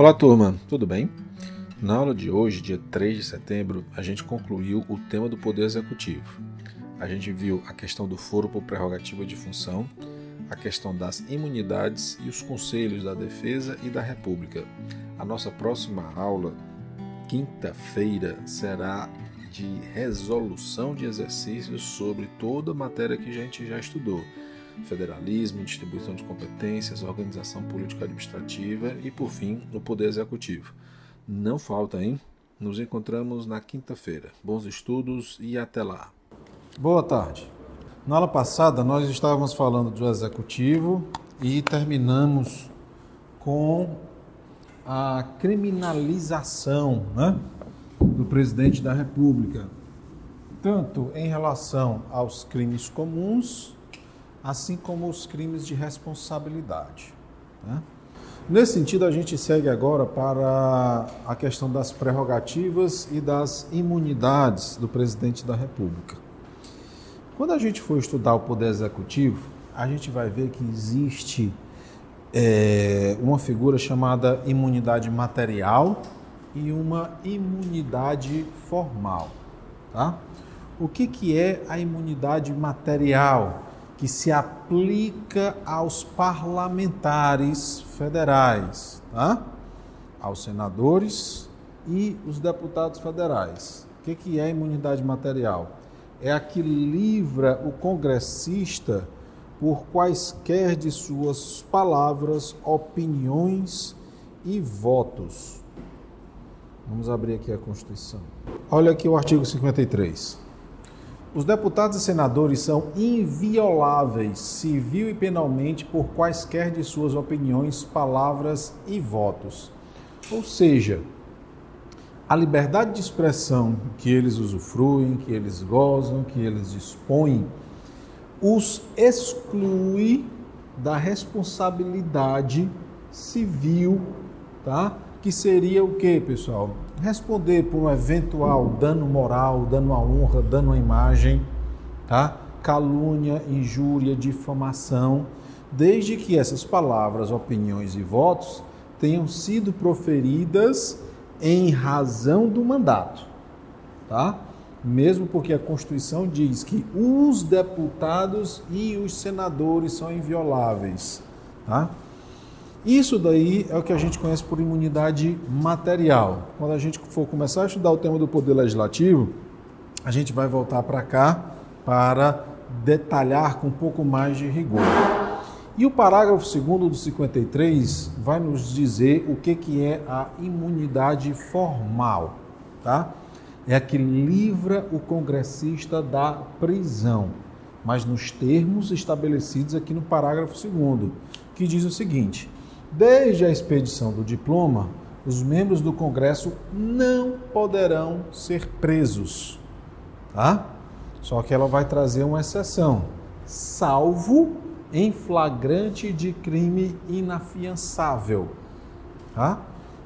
Olá, turma, tudo bem? Na aula de hoje, dia 3 de setembro, a gente concluiu o tema do Poder Executivo. A gente viu a questão do foro por prerrogativa de função, a questão das imunidades e os conselhos da Defesa e da República. A nossa próxima aula, quinta-feira, será de resolução de exercícios sobre toda a matéria que a gente já estudou federalismo, distribuição de competências, organização político-administrativa e, por fim, o poder executivo. Não falta, hein? Nos encontramos na quinta-feira. Bons estudos e até lá. Boa tarde. Na aula passada, nós estávamos falando do executivo e terminamos com a criminalização né, do presidente da República, tanto em relação aos crimes comuns assim como os crimes de responsabilidade. Né? Nesse sentido, a gente segue agora para a questão das prerrogativas e das imunidades do presidente da República. Quando a gente for estudar o Poder Executivo, a gente vai ver que existe é, uma figura chamada imunidade material e uma imunidade formal. Tá? O que, que é a imunidade material? Que se aplica aos parlamentares federais, tá? aos senadores e os deputados federais. O que, que é imunidade material? É a que livra o congressista por quaisquer de suas palavras, opiniões e votos. Vamos abrir aqui a Constituição. Olha aqui o artigo 53. Os deputados e senadores são invioláveis, civil e penalmente, por quaisquer de suas opiniões, palavras e votos. Ou seja, a liberdade de expressão que eles usufruem, que eles gozam, que eles dispõem, os exclui da responsabilidade civil, tá? Que seria o que, pessoal? Responder por um eventual dano moral, dano à honra, dano à imagem, tá? calúnia, injúria, difamação, desde que essas palavras, opiniões e votos tenham sido proferidas em razão do mandato, tá? Mesmo porque a Constituição diz que os deputados e os senadores são invioláveis, tá? Isso daí é o que a gente conhece por imunidade material. Quando a gente for começar a estudar o tema do poder legislativo, a gente vai voltar para cá para detalhar com um pouco mais de rigor. E o parágrafo 2 do 53 vai nos dizer o que, que é a imunidade formal, tá? É a que livra o congressista da prisão, mas nos termos estabelecidos aqui no parágrafo 2 que diz o seguinte: Desde a expedição do diploma, os membros do Congresso não poderão ser presos, tá? Só que ela vai trazer uma exceção, salvo em flagrante de crime inafiançável, tá?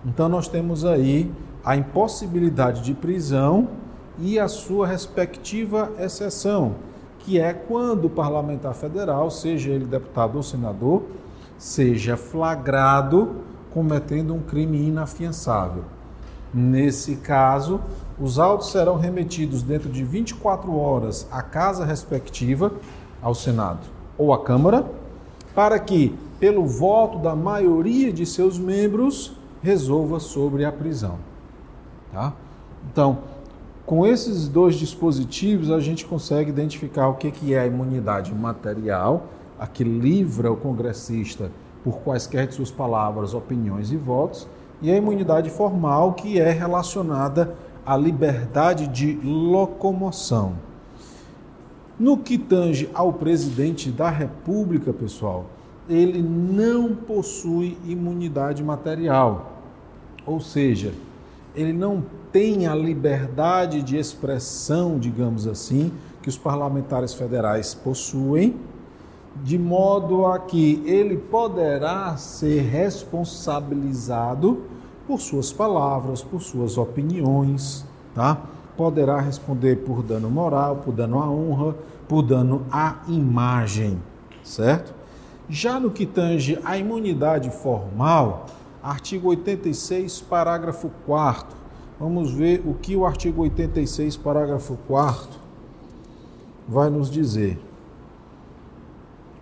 Então nós temos aí a impossibilidade de prisão e a sua respectiva exceção, que é quando o parlamentar federal, seja ele deputado ou senador, seja flagrado cometendo um crime inafiançável. Nesse caso, os autos serão remetidos dentro de 24 horas à casa respectiva, ao Senado ou à Câmara, para que, pelo voto da maioria de seus membros, resolva sobre a prisão. Tá? Então, com esses dois dispositivos, a gente consegue identificar o que é a imunidade material a que livra o congressista por quaisquer de suas palavras, opiniões e votos, e a imunidade formal, que é relacionada à liberdade de locomoção. No que tange ao presidente da República, pessoal, ele não possui imunidade material, ou seja, ele não tem a liberdade de expressão, digamos assim, que os parlamentares federais possuem de modo a que ele poderá ser responsabilizado por suas palavras, por suas opiniões, tá? Poderá responder por dano moral, por dano à honra, por dano à imagem, certo? Já no que tange à imunidade formal, Artigo 86, parágrafo 4 Vamos ver o que o artigo 86, parágrafo 4 vai nos dizer.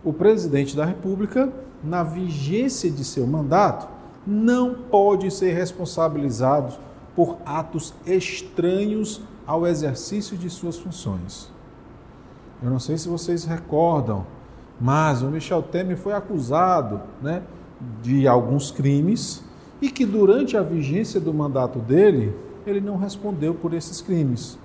O presidente da República, na vigência de seu mandato, não pode ser responsabilizado por atos estranhos ao exercício de suas funções. Eu não sei se vocês recordam, mas o Michel Temer foi acusado né, de alguns crimes e que durante a vigência do mandato dele, ele não respondeu por esses crimes.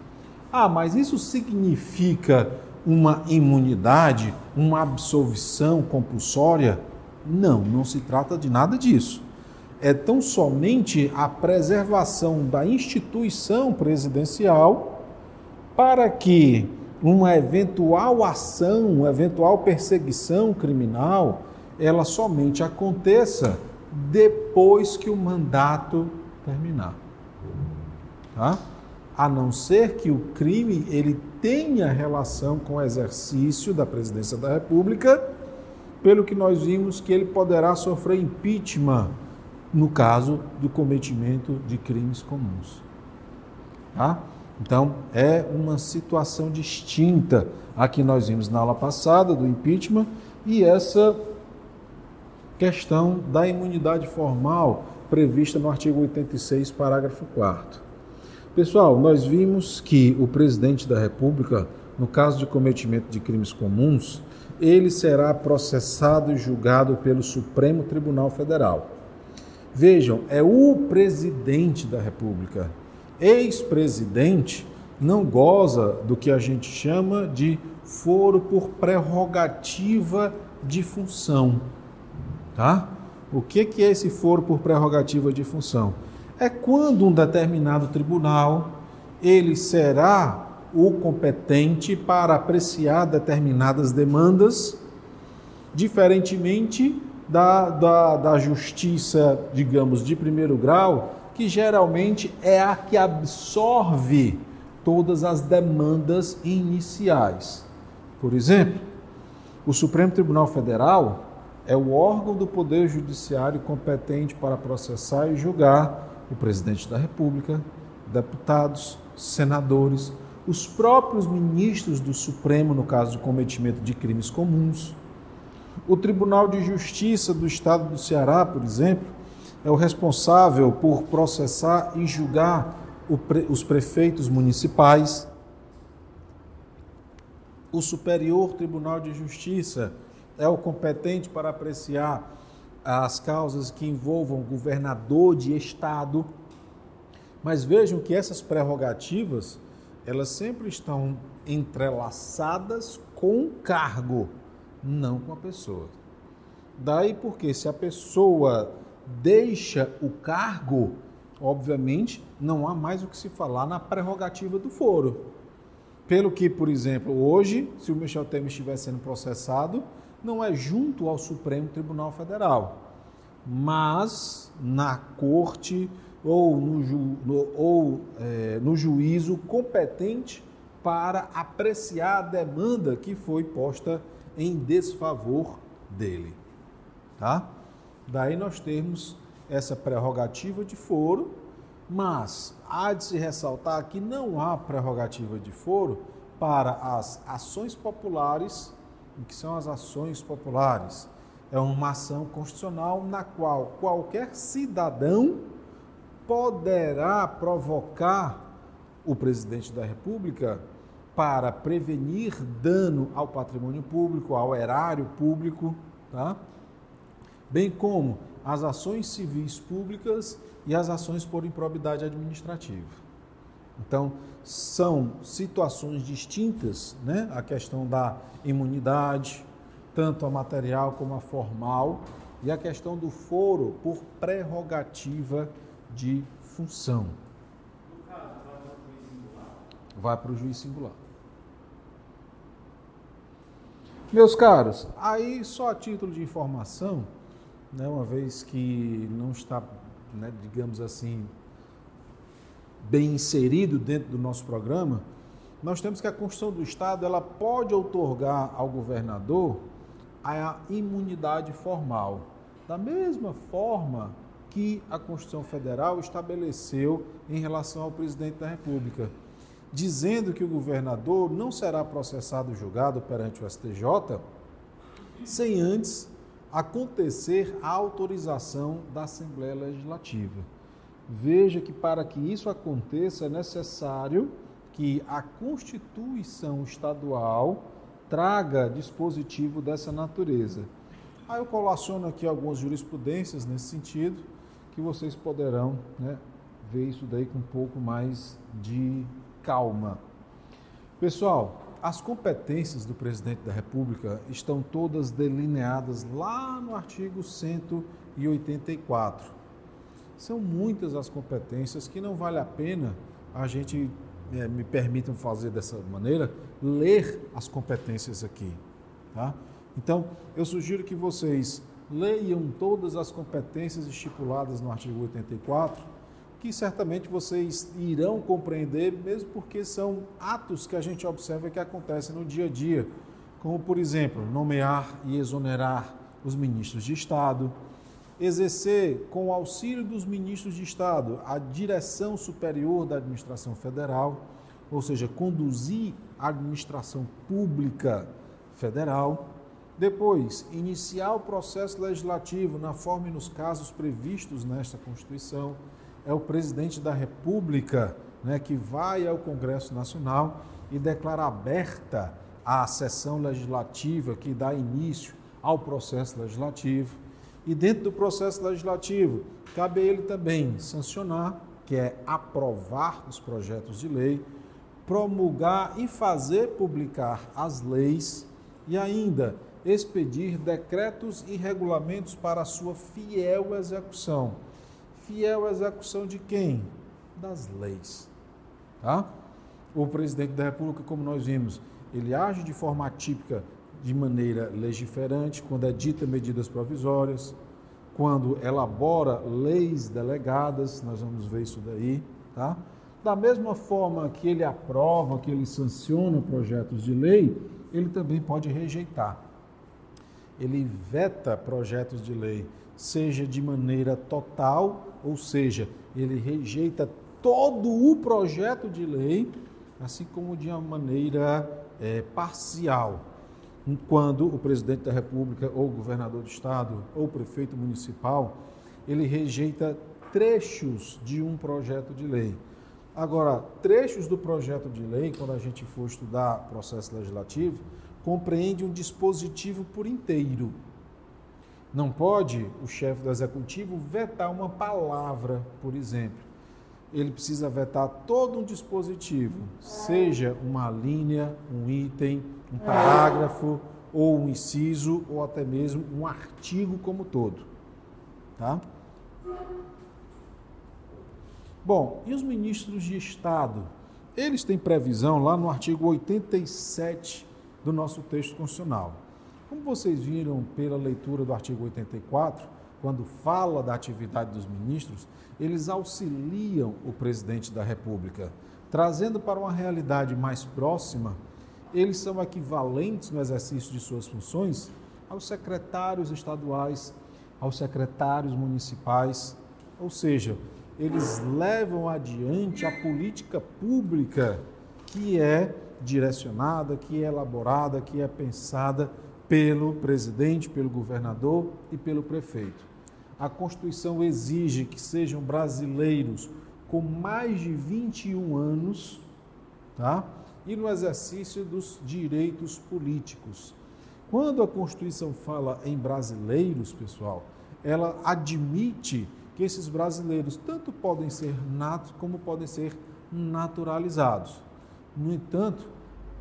Ah, mas isso significa uma imunidade, uma absolvição compulsória? Não, não se trata de nada disso. É tão somente a preservação da instituição presidencial para que uma eventual ação, uma eventual perseguição criminal, ela somente aconteça depois que o mandato terminar. Tá? A não ser que o crime ele tenha relação com o exercício da presidência da República, pelo que nós vimos que ele poderá sofrer impeachment no caso do cometimento de crimes comuns. Tá? Então, é uma situação distinta a que nós vimos na aula passada do impeachment e essa questão da imunidade formal prevista no artigo 86, parágrafo 4. Pessoal, nós vimos que o presidente da República, no caso de cometimento de crimes comuns, ele será processado e julgado pelo Supremo Tribunal Federal. Vejam, é o presidente da República. Ex-presidente não goza do que a gente chama de foro por prerrogativa de função. Tá? O que, que é esse foro por prerrogativa de função? É quando um determinado tribunal ele será o competente para apreciar determinadas demandas, diferentemente da, da, da justiça, digamos, de primeiro grau, que geralmente é a que absorve todas as demandas iniciais. Por exemplo, o Supremo Tribunal Federal é o órgão do Poder Judiciário competente para processar e julgar o presidente da República, deputados, senadores, os próprios ministros do Supremo, no caso de cometimento de crimes comuns. O Tribunal de Justiça do Estado do Ceará, por exemplo, é o responsável por processar e julgar os prefeitos municipais. O Superior Tribunal de Justiça é o competente para apreciar as causas que envolvam governador de estado. Mas vejam que essas prerrogativas, elas sempre estão entrelaçadas com o cargo, não com a pessoa. Daí porque se a pessoa deixa o cargo, obviamente não há mais o que se falar na prerrogativa do foro. Pelo que, por exemplo, hoje, se o Michel Temer estiver sendo processado, não é junto ao Supremo Tribunal Federal, mas na corte ou no, ju, no, ou, é, no juízo competente para apreciar a demanda que foi posta em desfavor dele. Tá? Daí nós temos essa prerrogativa de foro, mas há de se ressaltar que não há prerrogativa de foro para as ações populares o que são as ações populares? É uma ação constitucional na qual qualquer cidadão poderá provocar o presidente da República para prevenir dano ao patrimônio público, ao erário público, tá? bem como as ações civis públicas e as ações por improbidade administrativa. Então, são situações distintas, né? A questão da imunidade, tanto a material como a formal, e a questão do foro por prerrogativa de função. Vai para o juiz singular. Meus caros, aí só a título de informação, né, uma vez que não está, né, digamos assim, bem inserido dentro do nosso programa, nós temos que a Constituição do Estado ela pode outorgar ao governador a imunidade formal. Da mesma forma que a Constituição Federal estabeleceu em relação ao presidente da República, dizendo que o governador não será processado julgado perante o STJ sem antes acontecer a autorização da Assembleia Legislativa. Veja que para que isso aconteça é necessário que a Constituição estadual traga dispositivo dessa natureza. Aí eu colaciono aqui algumas jurisprudências nesse sentido, que vocês poderão né, ver isso daí com um pouco mais de calma. Pessoal, as competências do presidente da República estão todas delineadas lá no artigo 184. São muitas as competências que não vale a pena a gente, é, me permitam fazer dessa maneira, ler as competências aqui. Tá? Então, eu sugiro que vocês leiam todas as competências estipuladas no artigo 84, que certamente vocês irão compreender, mesmo porque são atos que a gente observa que acontecem no dia a dia, como, por exemplo, nomear e exonerar os ministros de Estado, exercer, com o auxílio dos ministros de Estado, a direção superior da administração federal, ou seja, conduzir a administração pública federal. Depois, iniciar o processo legislativo na forma e nos casos previstos nesta Constituição. É o presidente da República né, que vai ao Congresso Nacional e declara aberta a sessão legislativa que dá início ao processo legislativo. E dentro do processo legislativo, cabe a ele também sancionar, que é aprovar os projetos de lei, promulgar e fazer publicar as leis e ainda expedir decretos e regulamentos para sua fiel execução. Fiel execução de quem? Das leis. Tá? O presidente da República, como nós vimos, ele age de forma atípica de maneira legiferante, quando edita medidas provisórias, quando elabora leis delegadas, nós vamos ver isso daí, tá? Da mesma forma que ele aprova, que ele sanciona projetos de lei, ele também pode rejeitar. Ele veta projetos de lei, seja de maneira total, ou seja, ele rejeita todo o projeto de lei, assim como de uma maneira é, parcial quando o presidente da República, ou o governador do estado, ou o prefeito municipal, ele rejeita trechos de um projeto de lei. Agora, trechos do projeto de lei, quando a gente for estudar processo legislativo, compreende um dispositivo por inteiro. Não pode o chefe do executivo vetar uma palavra, por exemplo. Ele precisa vetar todo um dispositivo, seja uma linha, um item, um parágrafo, ou um inciso, ou até mesmo um artigo como todo. Tá? Bom, e os ministros de Estado? Eles têm previsão lá no artigo 87 do nosso texto constitucional. Como vocês viram pela leitura do artigo 84, quando fala da atividade dos ministros, eles auxiliam o presidente da República, trazendo para uma realidade mais próxima eles são equivalentes no exercício de suas funções aos secretários estaduais, aos secretários municipais, ou seja, eles levam adiante a política pública que é direcionada, que é elaborada, que é pensada pelo presidente, pelo governador e pelo prefeito. A Constituição exige que sejam brasileiros com mais de 21 anos, tá? E no exercício dos direitos políticos. Quando a Constituição fala em brasileiros, pessoal, ela admite que esses brasileiros tanto podem ser natos como podem ser naturalizados. No entanto,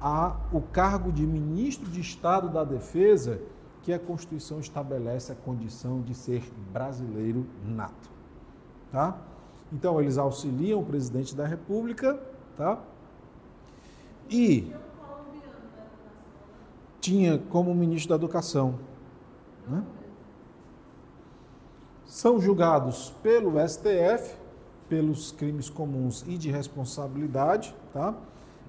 há o cargo de ministro de Estado da Defesa, que a Constituição estabelece a condição de ser brasileiro nato. Tá? Então, eles auxiliam o presidente da República, tá? E tinha como ministro da Educação. Né? São julgados pelo STF, pelos crimes comuns e de responsabilidade, tá?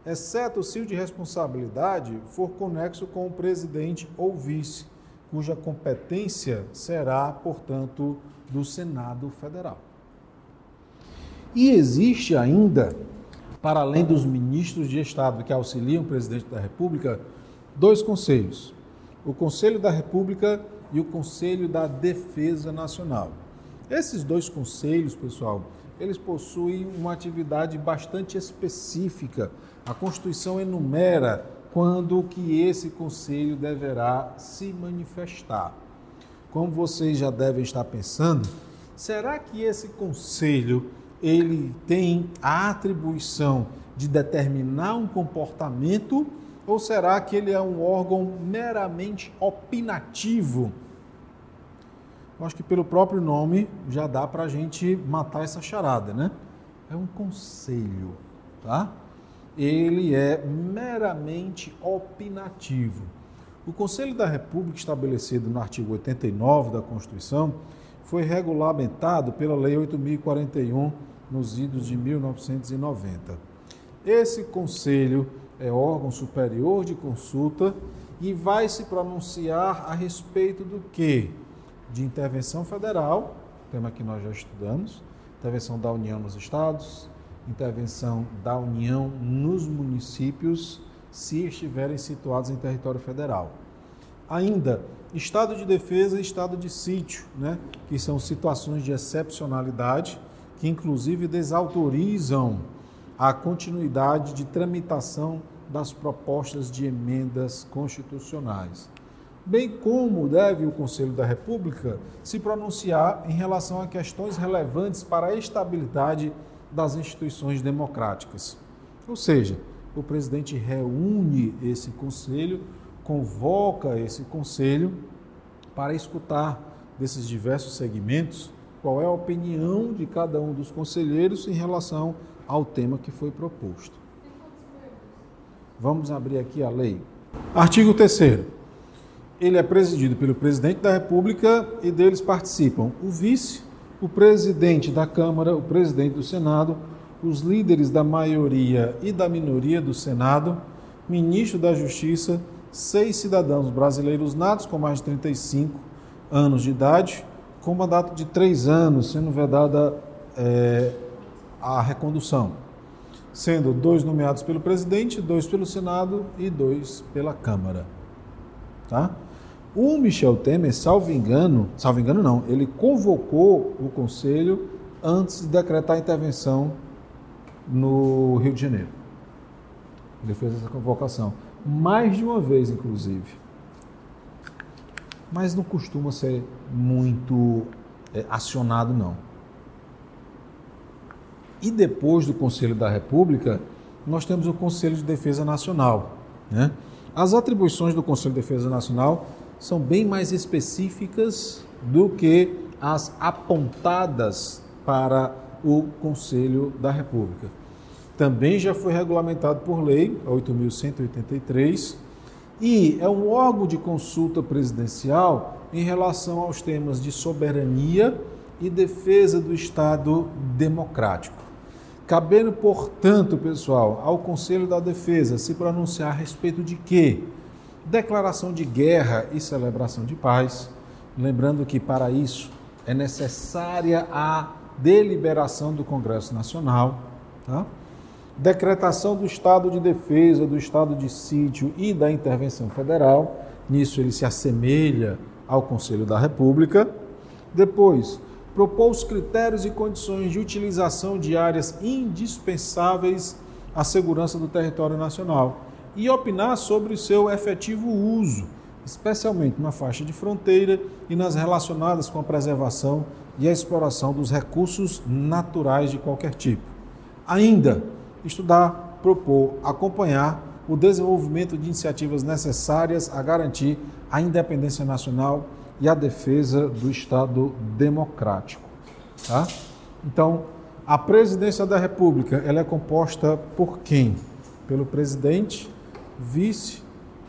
exceto se o de responsabilidade for conexo com o presidente ou vice, cuja competência será, portanto, do Senado Federal. E existe ainda, para além dos ministros de Estado que auxiliam o presidente da República, dois conselhos: o Conselho da República e o Conselho da Defesa Nacional. Esses dois conselhos, pessoal, eles possuem uma atividade bastante específica. A Constituição enumera quando que esse conselho deverá se manifestar. Como vocês já devem estar pensando, será que esse conselho ele tem a atribuição de determinar um comportamento ou será que ele é um órgão meramente opinativo? Eu acho que pelo próprio nome já dá para a gente matar essa charada, né? É um conselho, tá? Ele é meramente opinativo. O Conselho da República, estabelecido no artigo 89 da Constituição, foi regulamentado pela Lei 8041 nos idos de 1990. Esse conselho é órgão superior de consulta e vai se pronunciar a respeito do que? De intervenção federal, tema que nós já estudamos, intervenção da União nos estados, intervenção da União nos municípios, se estiverem situados em território federal. Ainda, estado de defesa e estado de sítio, né, que são situações de excepcionalidade que inclusive desautorizam a continuidade de tramitação das propostas de emendas constitucionais. Bem como deve o Conselho da República se pronunciar em relação a questões relevantes para a estabilidade das instituições democráticas. Ou seja, o presidente reúne esse conselho, convoca esse conselho para escutar desses diversos segmentos qual é a opinião de cada um dos conselheiros em relação ao tema que foi proposto. Vamos abrir aqui a lei. Artigo 3 Ele é presidido pelo presidente da República e deles participam o vice, o presidente da Câmara, o presidente do Senado, os líderes da maioria e da minoria do Senado, ministro da Justiça, seis cidadãos brasileiros natos com mais de 35 anos de idade, com mandato de três anos, sendo vedada é, a recondução, sendo dois nomeados pelo presidente, dois pelo Senado e dois pela Câmara. Tá? O Michel Temer, salvo engano, salvo engano não, ele convocou o Conselho antes de decretar a intervenção no Rio de Janeiro. Ele fez essa convocação, mais de uma vez, inclusive mas não costuma ser muito é, acionado, não. E depois do Conselho da República, nós temos o Conselho de Defesa Nacional. Né? As atribuições do Conselho de Defesa Nacional são bem mais específicas do que as apontadas para o Conselho da República. Também já foi regulamentado por lei, 8.183, e é um órgão de consulta presidencial em relação aos temas de soberania e defesa do Estado democrático. Cabendo, portanto, pessoal, ao Conselho da Defesa se pronunciar a respeito de quê? Declaração de guerra e celebração de paz. Lembrando que para isso é necessária a deliberação do Congresso Nacional, tá? Decretação do estado de defesa, do estado de sítio e da intervenção federal. Nisso ele se assemelha ao Conselho da República. Depois, propor os critérios e condições de utilização de áreas indispensáveis à segurança do território nacional e opinar sobre o seu efetivo uso, especialmente na faixa de fronteira e nas relacionadas com a preservação e a exploração dos recursos naturais de qualquer tipo. Ainda, estudar, propor, acompanhar o desenvolvimento de iniciativas necessárias a garantir a independência nacional e a defesa do Estado democrático. Tá? Então, a presidência da República ela é composta por quem? Pelo presidente, vice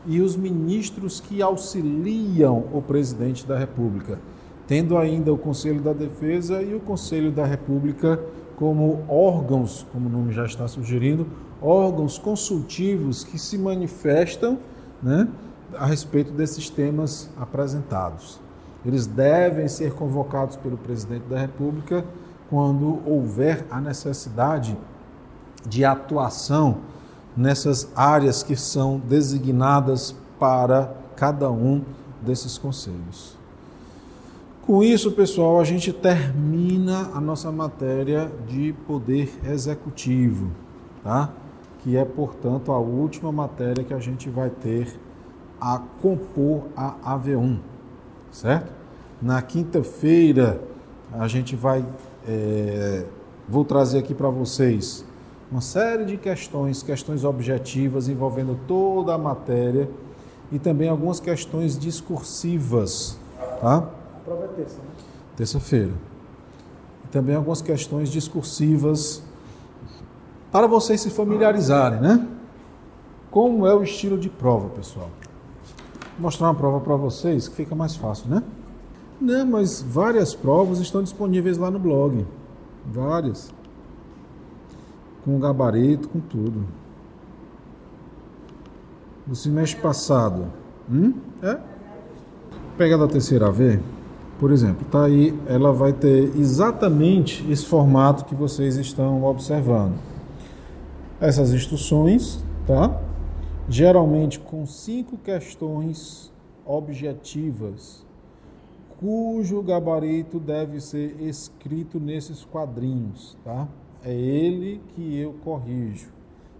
e os ministros que auxiliam o presidente da República, tendo ainda o Conselho da Defesa e o Conselho da República como órgãos, como o nome já está sugerindo, órgãos consultivos que se manifestam né, a respeito desses temas apresentados. Eles devem ser convocados pelo presidente da República quando houver a necessidade de atuação nessas áreas que são designadas para cada um desses conselhos. Com isso, pessoal, a gente termina a nossa matéria de poder executivo, tá? Que é, portanto, a última matéria que a gente vai ter a compor a AV1, certo? Na quinta-feira a gente vai, é, vou trazer aqui para vocês uma série de questões, questões objetivas envolvendo toda a matéria e também algumas questões discursivas, tá? Prova é terça, né? Terça-feira. Também algumas questões discursivas para vocês se familiarizarem, né? Como é o estilo de prova, pessoal? Vou mostrar uma prova para vocês que fica mais fácil, né? Não, mas várias provas estão disponíveis lá no blog. Várias com gabarito, com tudo. Do semestre passado. Hum? É? Pegar da terceira V, por exemplo, tá aí, ela vai ter exatamente esse formato que vocês estão observando. Essas instruções, tá? Geralmente com cinco questões objetivas, cujo gabarito deve ser escrito nesses quadrinhos, tá? é ele que eu corrijo.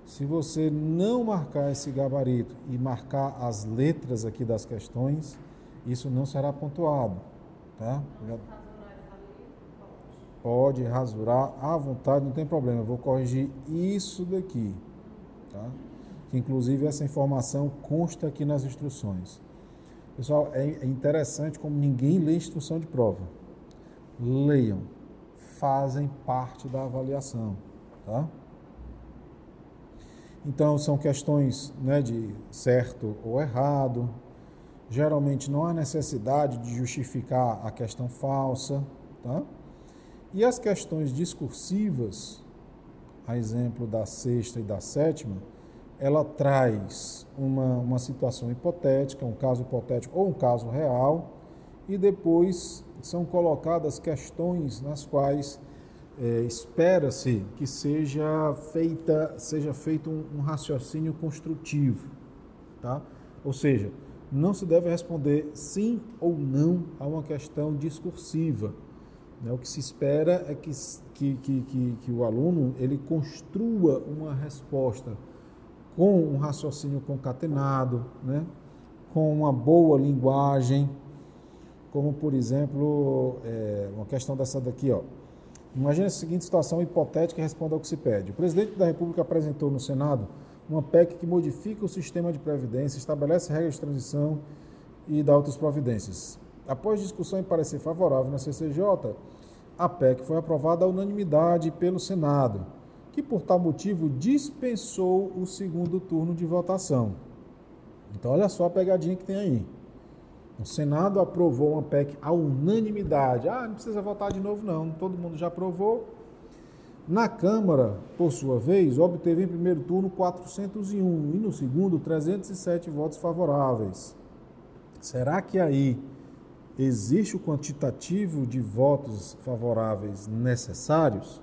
Se você não marcar esse gabarito e marcar as letras aqui das questões, isso não será pontuado, tá? Pode rasurar à vontade, não tem problema. Eu vou corrigir isso daqui, tá? Que inclusive essa informação consta aqui nas instruções. Pessoal, é interessante como ninguém lê instrução de prova. Leiam fazem parte da avaliação. Tá? Então, são questões né, de certo ou errado. Geralmente não há necessidade de justificar a questão falsa. Tá? E as questões discursivas, a exemplo da sexta e da sétima, ela traz uma, uma situação hipotética, um caso hipotético ou um caso real, e depois são colocadas questões nas quais é, espera-se que seja feita seja feito um, um, raciocínio construtivo, tá? Ou seja, não se deve responder sim ou não a uma questão discursiva. Né? O que se espera é que, que, que, que, o aluno ele construa uma resposta com um raciocínio concatenado, né? com uma boa linguagem, como por exemplo, é, uma questão dessa daqui, ó. Imagine a seguinte situação hipotética e responda ao que se pede. O presidente da República apresentou no Senado uma PEC que modifica o sistema de previdência, estabelece regras de transição e dá outras providências. Após discussão e parecer favorável na CCJ, a PEC foi aprovada à unanimidade pelo Senado, que por tal motivo dispensou o segundo turno de votação. Então olha só a pegadinha que tem aí. O Senado aprovou uma PEC à unanimidade. Ah, não precisa votar de novo, não. Todo mundo já aprovou. Na Câmara, por sua vez, obteve em primeiro turno 401 e no segundo 307 votos favoráveis. Será que aí existe o quantitativo de votos favoráveis necessários?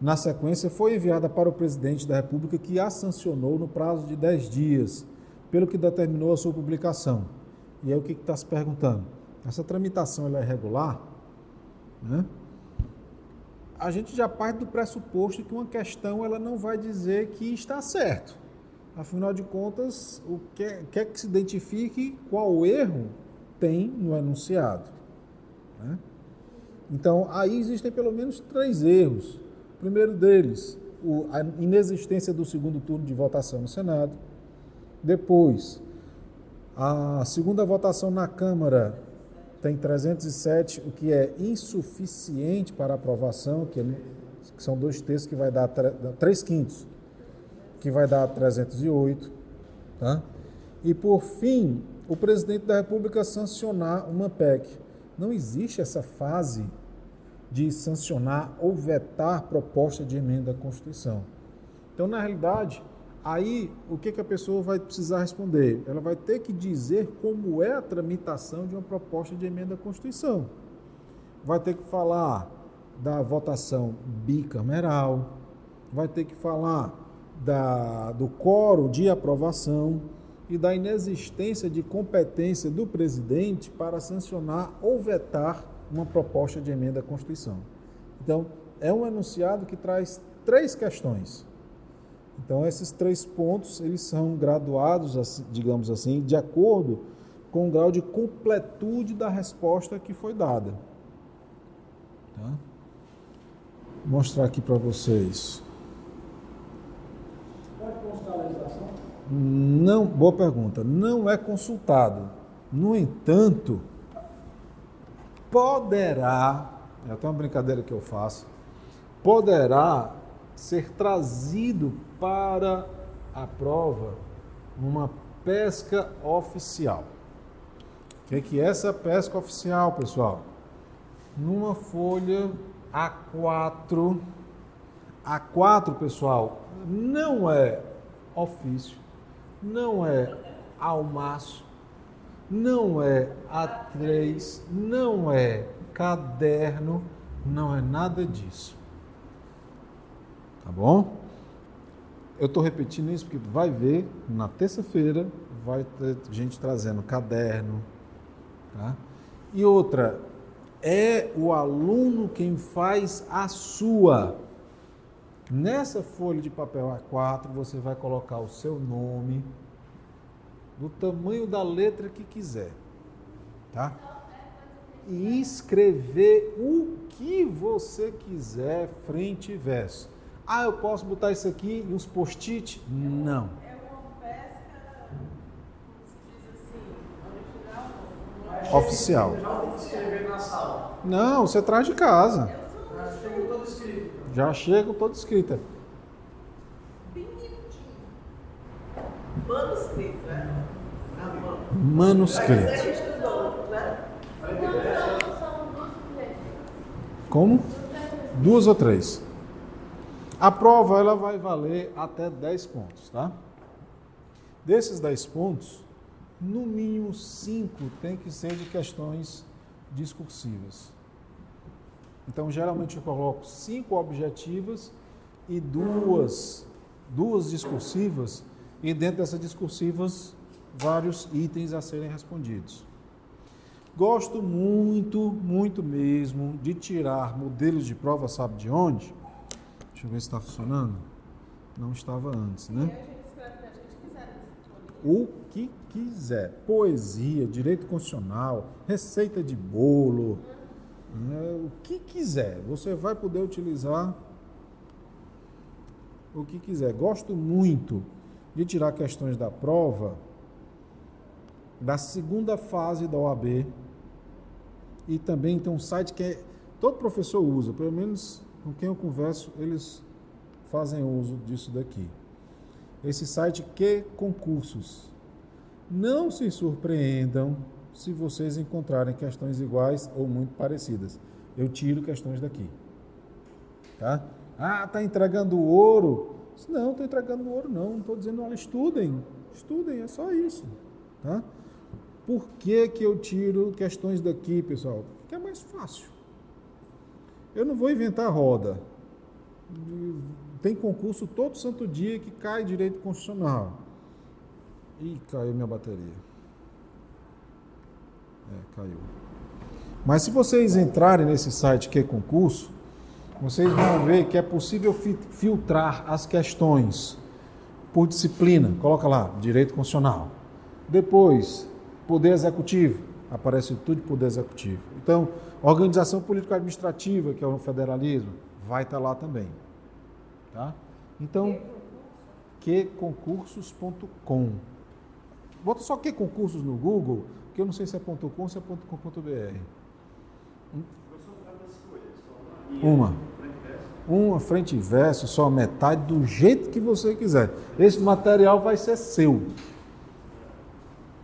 Na sequência, foi enviada para o presidente da República, que a sancionou no prazo de 10 dias, pelo que determinou a sua publicação. E aí o que está se perguntando? Essa tramitação é regular? Né? A gente já parte do pressuposto que uma questão ela não vai dizer que está certo. Afinal de contas, o que quer que se identifique qual erro tem no enunciado. Né? Então, aí existem pelo menos três erros. O primeiro deles, a inexistência do segundo turno de votação no Senado. Depois, a segunda votação na Câmara tem 307, o que é insuficiente para aprovação, que, é, que são dois terços, que vai dar três quintos, que vai dar 308. Tá? E por fim, o presidente da República sancionar uma PEC. Não existe essa fase de sancionar ou vetar proposta de emenda à Constituição. Então, na realidade, Aí, o que, que a pessoa vai precisar responder? Ela vai ter que dizer como é a tramitação de uma proposta de emenda à Constituição. Vai ter que falar da votação bicameral, vai ter que falar da, do coro de aprovação e da inexistência de competência do presidente para sancionar ou vetar uma proposta de emenda à Constituição. Então, é um enunciado que traz três questões. Então, esses três pontos, eles são graduados, digamos assim, de acordo com o grau de completude da resposta que foi dada. Tá? Vou mostrar aqui para vocês. Pode constar a legislação? Não, boa pergunta. Não é consultado. No entanto, poderá, é até uma brincadeira que eu faço, poderá ser trazido para a prova uma pesca oficial. O que é, que é essa pesca oficial, pessoal? Numa folha A4. A4, pessoal, não é ofício, não é almaço, não é A3, não é caderno, não é nada disso. Tá bom? Eu estou repetindo isso porque vai ver na terça-feira vai ter gente trazendo caderno, tá? E outra, é o aluno quem faz a sua. Nessa folha de papel A4 você vai colocar o seu nome do tamanho da letra que quiser, tá? E escrever o que você quiser frente e verso. Ah, eu posso botar isso aqui e uns post-it? Não. É uma pesca, assim, Oficial. Não, você traz de casa. Já chega todo escrito. Já chega todo escrito. Manuscrito, né? Manuscrito. Como? Duas ou três? A prova ela vai valer até 10 pontos, tá? Desses 10 pontos, no mínimo 5 tem que ser de questões discursivas. Então, geralmente eu coloco cinco objetivas e duas, duas discursivas, e dentro dessas discursivas, vários itens a serem respondidos. Gosto muito, muito mesmo de tirar modelos de prova, sabe de onde? Deixa eu ver se está funcionando. Não estava antes, né? O que quiser. Poesia, direito constitucional, receita de bolo, né? o que quiser. Você vai poder utilizar o que quiser. Gosto muito de tirar questões da prova da segunda fase da OAB. E também tem um site que é, todo professor usa, pelo menos com quem eu converso, eles fazem uso disso daqui. Esse site que concursos. Não se surpreendam se vocês encontrarem questões iguais ou muito parecidas. Eu tiro questões daqui. Tá? Ah, tá entregando ouro. Não, estou entregando ouro não. Não estou dizendo, olha, estudem. Estudem, é só isso. Tá? Por que, que eu tiro questões daqui, pessoal? Porque é mais fácil. Eu não vou inventar roda. Tem concurso todo santo dia que cai direito constitucional. Ih, caiu minha bateria. É, caiu. Mas se vocês entrarem nesse site que é concurso, vocês vão ver que é possível filtrar as questões por disciplina. Coloca lá, direito constitucional. Depois, poder executivo. Aparece tudo de poder executivo. Então, Organização político-administrativa, que é o federalismo, vai estar lá também. Tá? Então, queconcursos.com. Bota só que concursos no Google, que eu não sei se é .com ou se é .com.br. Uma. Uma frente e verso, só metade, do jeito que você quiser. Esse material vai ser seu.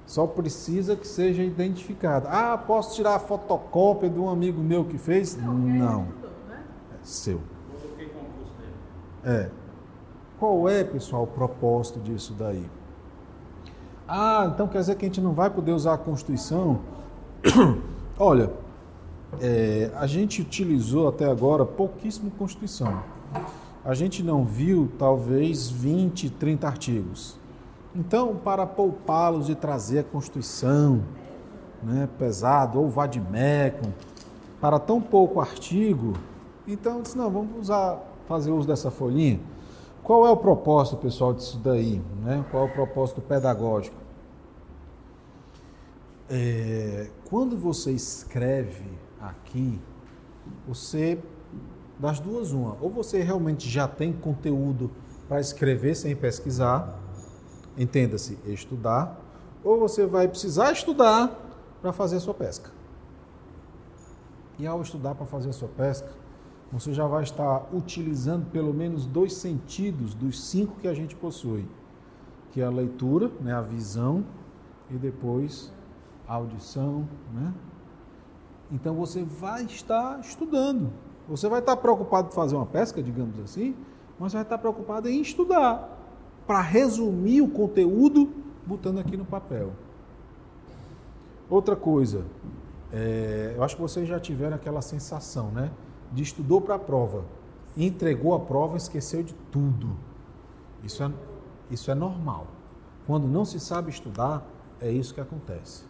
Só precisa que seja identificado. Ah, posso tirar a fotocópia de um amigo meu que fez? Não. É, né? é seu. É. Qual é, pessoal, o propósito disso daí? Ah, então quer dizer que a gente não vai poder usar a Constituição? Olha, é, a gente utilizou até agora pouquíssimo Constituição. A gente não viu talvez 20, 30 artigos. Então, para poupá-los e trazer a Constituição né, pesado ou vademecum, para tão pouco artigo, então disse, não, vamos usar, fazer uso dessa folhinha. Qual é o propósito, pessoal, disso daí? Né? Qual é o propósito pedagógico? É, quando você escreve aqui, você, das duas, uma, ou você realmente já tem conteúdo para escrever sem pesquisar, entenda-se, estudar, ou você vai precisar estudar para fazer a sua pesca. E ao estudar para fazer a sua pesca, você já vai estar utilizando pelo menos dois sentidos dos cinco que a gente possui, que é a leitura, né, a visão, e depois a audição, né? Então você vai estar estudando. Você vai estar preocupado em fazer uma pesca, digamos assim, mas vai estar preocupado em estudar para resumir o conteúdo botando aqui no papel. Outra coisa, é, eu acho que vocês já tiveram aquela sensação, né? de estudou para a prova, entregou a prova, esqueceu de tudo. Isso é, isso é normal. Quando não se sabe estudar, é isso que acontece.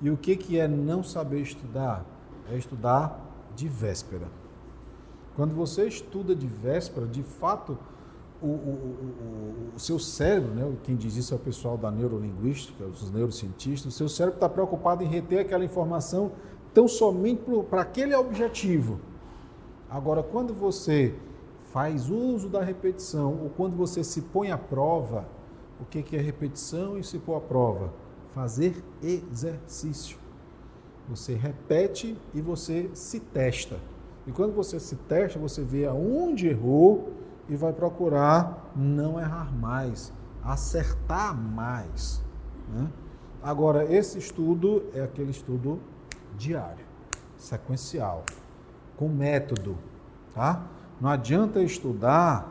E o que, que é não saber estudar? É estudar de véspera. Quando você estuda de véspera, de fato, o, o, o, o, seu cérebro, né, quem diz isso é o pessoal da neurolinguística, os neurocientistas, o seu cérebro está preocupado em reter aquela informação tão somente para aquele objetivo. Agora, quando você faz uso da repetição ou quando você se põe à prova, o que é repetição e se pôr à prova? Fazer exercício. Você repete e você se testa. E quando você se testa, você vê aonde errou e vai procurar não errar mais, acertar mais. Né? Agora, esse estudo é aquele estudo diário, sequencial com método, tá? Não adianta estudar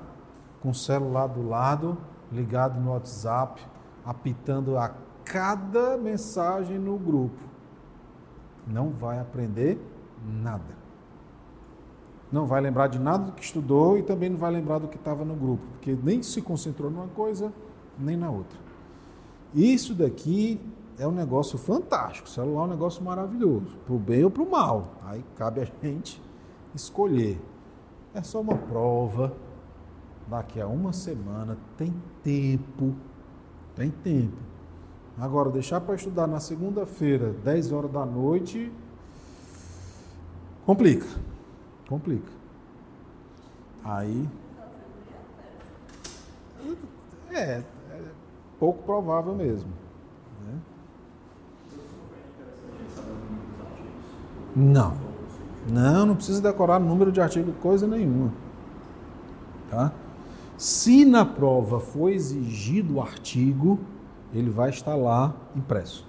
com o celular do lado, ligado no WhatsApp, apitando a cada mensagem no grupo. Não vai aprender nada. Não vai lembrar de nada do que estudou e também não vai lembrar do que estava no grupo, porque nem se concentrou numa coisa nem na outra. Isso daqui é um negócio fantástico. O celular é um negócio maravilhoso, para o bem ou para o mal. Aí cabe a gente escolher. É só uma prova. Daqui a uma semana tem tempo. Tem tempo. Agora, deixar para estudar na segunda-feira, 10 horas da noite, complica. Complica. Aí. É, é pouco provável mesmo. Né? Não. Não, não precisa decorar número de artigo, coisa nenhuma. Tá? Se na prova for exigido o artigo, ele vai estar lá impresso.